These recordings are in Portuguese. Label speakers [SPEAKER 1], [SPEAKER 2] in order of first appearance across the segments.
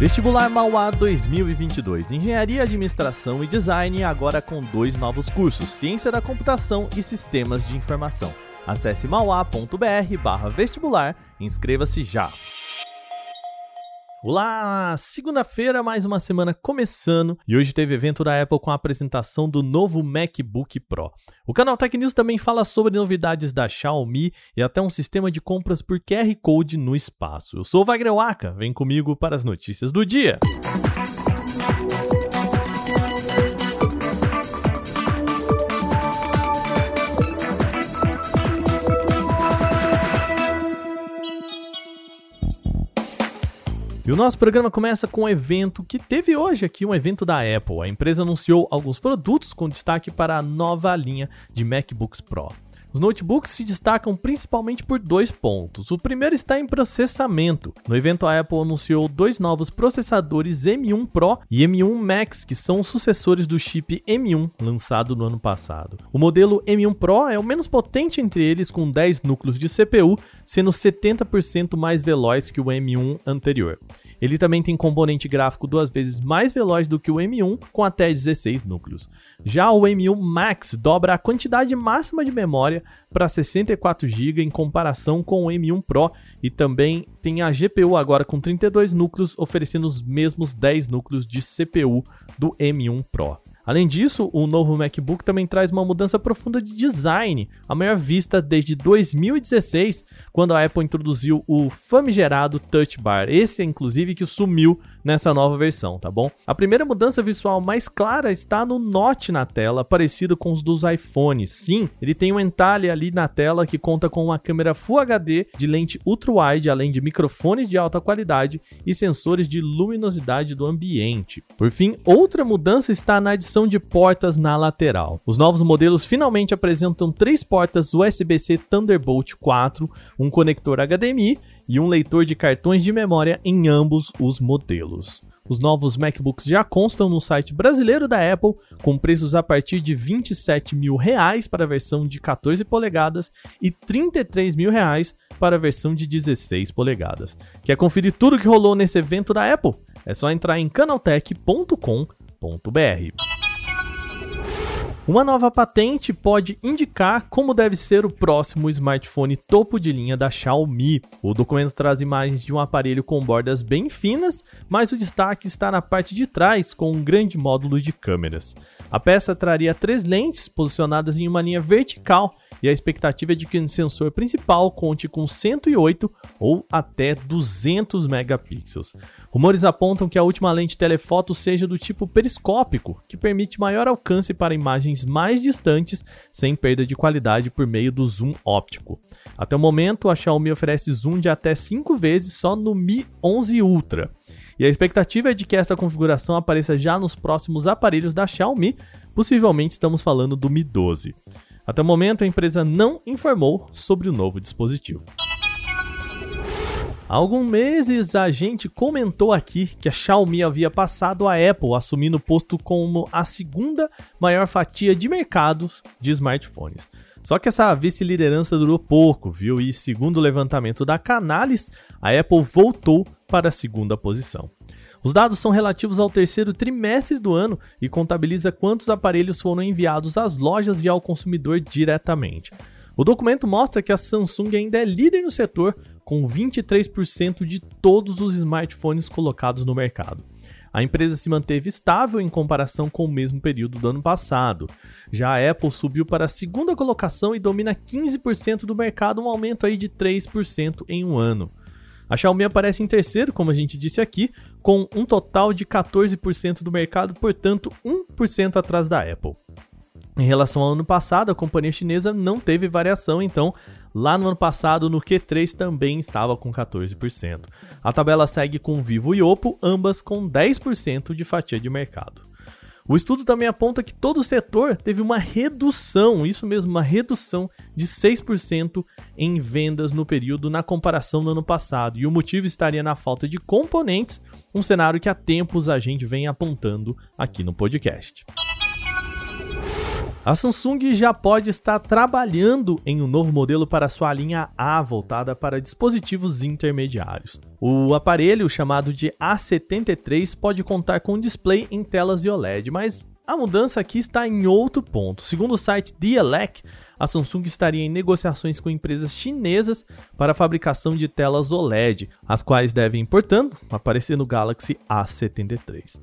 [SPEAKER 1] Vestibular Mauá 2022. Engenharia, Administração e Design agora com dois novos cursos: Ciência da Computação e Sistemas de Informação. Acesse mauá.br/vestibular e inscreva-se já. Olá! Segunda-feira, mais uma semana começando e hoje teve evento da Apple com a apresentação do novo MacBook Pro. O canal Tech News também fala sobre novidades da Xiaomi e até um sistema de compras por QR Code no espaço. Eu sou o Wagner Waka, vem comigo para as notícias do dia. E o nosso programa começa com um evento que teve hoje aqui, um evento da Apple. A empresa anunciou alguns produtos com destaque para a nova linha de MacBooks Pro. Os notebooks se destacam principalmente por dois pontos. O primeiro está em processamento. No evento, a Apple anunciou dois novos processadores M1 Pro e M1 Max, que são os sucessores do chip M1 lançado no ano passado. O modelo M1 Pro é o menos potente entre eles, com 10 núcleos de CPU, sendo 70% mais veloz que o M1 anterior. Ele também tem componente gráfico duas vezes mais veloz do que o M1, com até 16 núcleos. Já o M1 Max dobra a quantidade máxima de memória para 64 GB em comparação com o M1 Pro e também tem a GPU agora com 32 núcleos, oferecendo os mesmos 10 núcleos de CPU do M1 Pro. Além disso, o novo MacBook também traz uma mudança profunda de design, a maior vista desde 2016, quando a Apple introduziu o famigerado Touch Bar. Esse, inclusive, que sumiu nessa nova versão, tá bom? A primeira mudança visual mais clara está no Note na tela, parecido com os dos iPhones. Sim, ele tem um entalhe ali na tela que conta com uma câmera Full HD de lente ultra-wide, além de microfones de alta qualidade e sensores de luminosidade do ambiente. Por fim, outra mudança está na adição de portas na lateral. Os novos modelos finalmente apresentam três portas USB-C Thunderbolt 4, um conector HDMI e um leitor de cartões de memória em ambos os modelos. Os novos MacBooks já constam no site brasileiro da Apple, com preços a partir de 27 mil reais para a versão de 14 polegadas e 33 mil reais para a versão de 16 polegadas. Quer conferir tudo que rolou nesse evento da Apple? É só entrar em canaltech.com.br. Uma nova patente pode indicar como deve ser o próximo smartphone topo de linha da Xiaomi. O documento traz imagens de um aparelho com bordas bem finas, mas o destaque está na parte de trás com um grande módulo de câmeras. A peça traria três lentes posicionadas em uma linha vertical e a expectativa é de que o sensor principal conte com 108 ou até 200 megapixels. Rumores apontam que a última lente telefoto seja do tipo periscópico, que permite maior alcance para imagens mais distantes sem perda de qualidade por meio do zoom óptico. Até o momento, a Xiaomi oferece zoom de até 5 vezes só no Mi 11 Ultra. E a expectativa é de que essa configuração apareça já nos próximos aparelhos da Xiaomi, possivelmente estamos falando do Mi 12. Até o momento, a empresa não informou sobre o novo dispositivo. Há alguns meses a gente comentou aqui que a Xiaomi havia passado a Apple, assumindo o posto como a segunda maior fatia de mercados de smartphones. Só que essa vice-liderança durou pouco, viu? E segundo o levantamento da Canalys, a Apple voltou para a segunda posição. Os dados são relativos ao terceiro trimestre do ano e contabiliza quantos aparelhos foram enviados às lojas e ao consumidor diretamente. O documento mostra que a Samsung ainda é líder no setor, com 23% de todos os smartphones colocados no mercado. A empresa se manteve estável em comparação com o mesmo período do ano passado. Já a Apple subiu para a segunda colocação e domina 15% do mercado, um aumento aí de 3% em um ano. A Xiaomi aparece em terceiro, como a gente disse aqui, com um total de 14% do mercado, portanto 1% atrás da Apple. Em relação ao ano passado, a companhia chinesa não teve variação, então lá no ano passado no Q3 também estava com 14%. A tabela segue com Vivo e Oppo, ambas com 10% de fatia de mercado. O estudo também aponta que todo o setor teve uma redução, isso mesmo, uma redução de 6% em vendas no período na comparação do ano passado, e o motivo estaria na falta de componentes, um cenário que há tempos a gente vem apontando aqui no podcast. A Samsung já pode estar trabalhando em um novo modelo para sua linha A voltada para dispositivos intermediários. O aparelho, chamado de A73, pode contar com display em telas de OLED, mas a mudança aqui está em outro ponto. Segundo o site Dialec, a Samsung estaria em negociações com empresas chinesas para a fabricação de telas OLED, as quais devem, portanto, aparecer no Galaxy A73.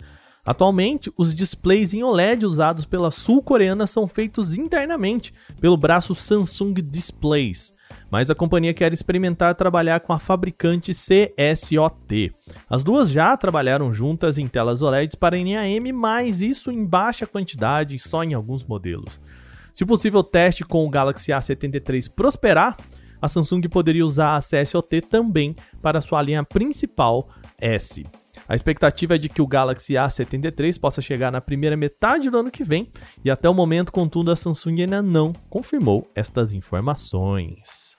[SPEAKER 1] Atualmente, os displays em OLED usados pela sul-coreana são feitos internamente pelo braço Samsung Displays, mas a companhia quer experimentar trabalhar com a fabricante CSOT. As duas já trabalharam juntas em telas OLEDs para NAM, mas isso em baixa quantidade só em alguns modelos. Se o possível teste com o Galaxy A73 prosperar, a Samsung poderia usar a CSOT também para sua linha principal S. A expectativa é de que o Galaxy A73 possa chegar na primeira metade do ano que vem, e até o momento, contudo, a Samsung ainda não confirmou estas informações.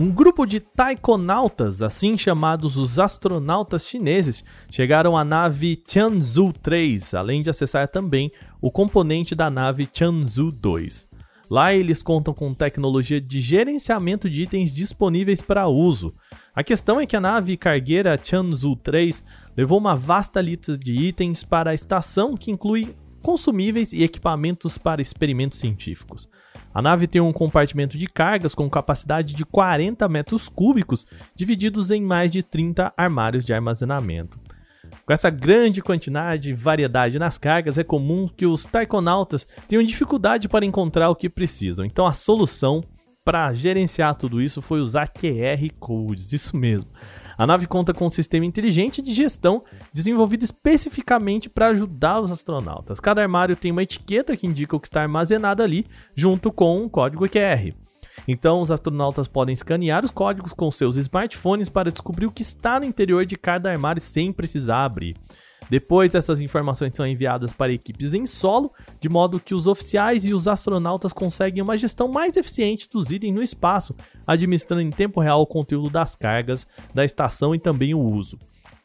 [SPEAKER 1] Um grupo de taikonautas, assim chamados os astronautas chineses, chegaram à nave Tianzhou 3, além de acessar também o componente da nave Tianzhou 2. Lá eles contam com tecnologia de gerenciamento de itens disponíveis para uso, a questão é que a nave cargueira Tianzhou 3 levou uma vasta lista de itens para a estação que inclui consumíveis e equipamentos para experimentos científicos. A nave tem um compartimento de cargas com capacidade de 40 metros cúbicos, divididos em mais de 30 armários de armazenamento. Com essa grande quantidade e variedade nas cargas, é comum que os taikonautas tenham dificuldade para encontrar o que precisam. Então a solução para gerenciar tudo isso foi usar QR Codes, isso mesmo. A nave conta com um sistema inteligente de gestão desenvolvido especificamente para ajudar os astronautas. Cada armário tem uma etiqueta que indica o que está armazenado ali, junto com um código QR. Então, os astronautas podem escanear os códigos com seus smartphones para descobrir o que está no interior de cada armário sem precisar abrir. Depois, essas informações são enviadas para equipes em solo, de modo que os oficiais e os astronautas conseguem uma gestão mais eficiente dos itens no espaço, administrando em tempo real o conteúdo das cargas da estação e também o uso.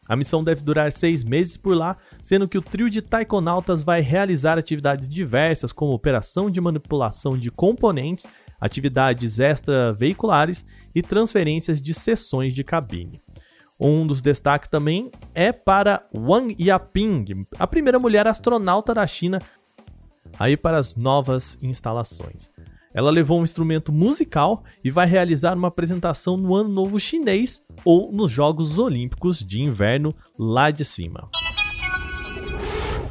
[SPEAKER 1] A missão deve durar seis meses por lá, sendo que o trio de taikonautas vai realizar atividades diversas, como operação de manipulação de componentes, atividades extraveiculares e transferências de seções de cabine. Um dos destaques também é para Wang Yaping, a primeira mulher astronauta da China aí para as novas instalações. Ela levou um instrumento musical e vai realizar uma apresentação no Ano Novo Chinês ou nos Jogos Olímpicos de Inverno lá de cima.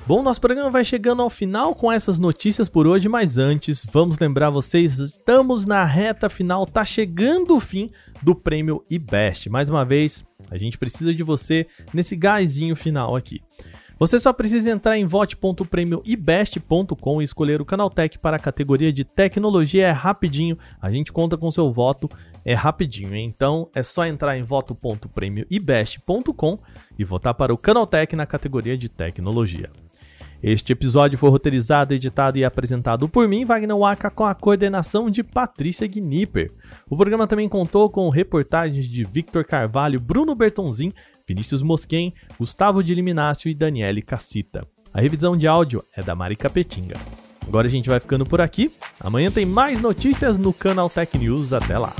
[SPEAKER 1] Bom, nosso programa vai chegando ao final com essas notícias por hoje, mas antes, vamos lembrar vocês, estamos na reta final, tá chegando o fim do prêmio IBEST. Mais uma vez, a gente precisa de você nesse gásinho final aqui. Você só precisa entrar em vote.prêmioibest.com e escolher o Canaltech para a categoria de tecnologia. É rapidinho, a gente conta com seu voto, é rapidinho. Então é só entrar em voto.prêmioibest.com e votar para o Canaltech na categoria de tecnologia. Este episódio foi roteirizado, editado e apresentado por mim, Wagner Waka, com a coordenação de Patrícia Gnipper. O programa também contou com reportagens de Victor Carvalho, Bruno Bertonzin, Vinícius Mosquen, Gustavo de Liminácio e Daniele Cassita. A revisão de áudio é da Mari Capetinga. Agora a gente vai ficando por aqui. Amanhã tem mais notícias no canal Tech News. Até lá!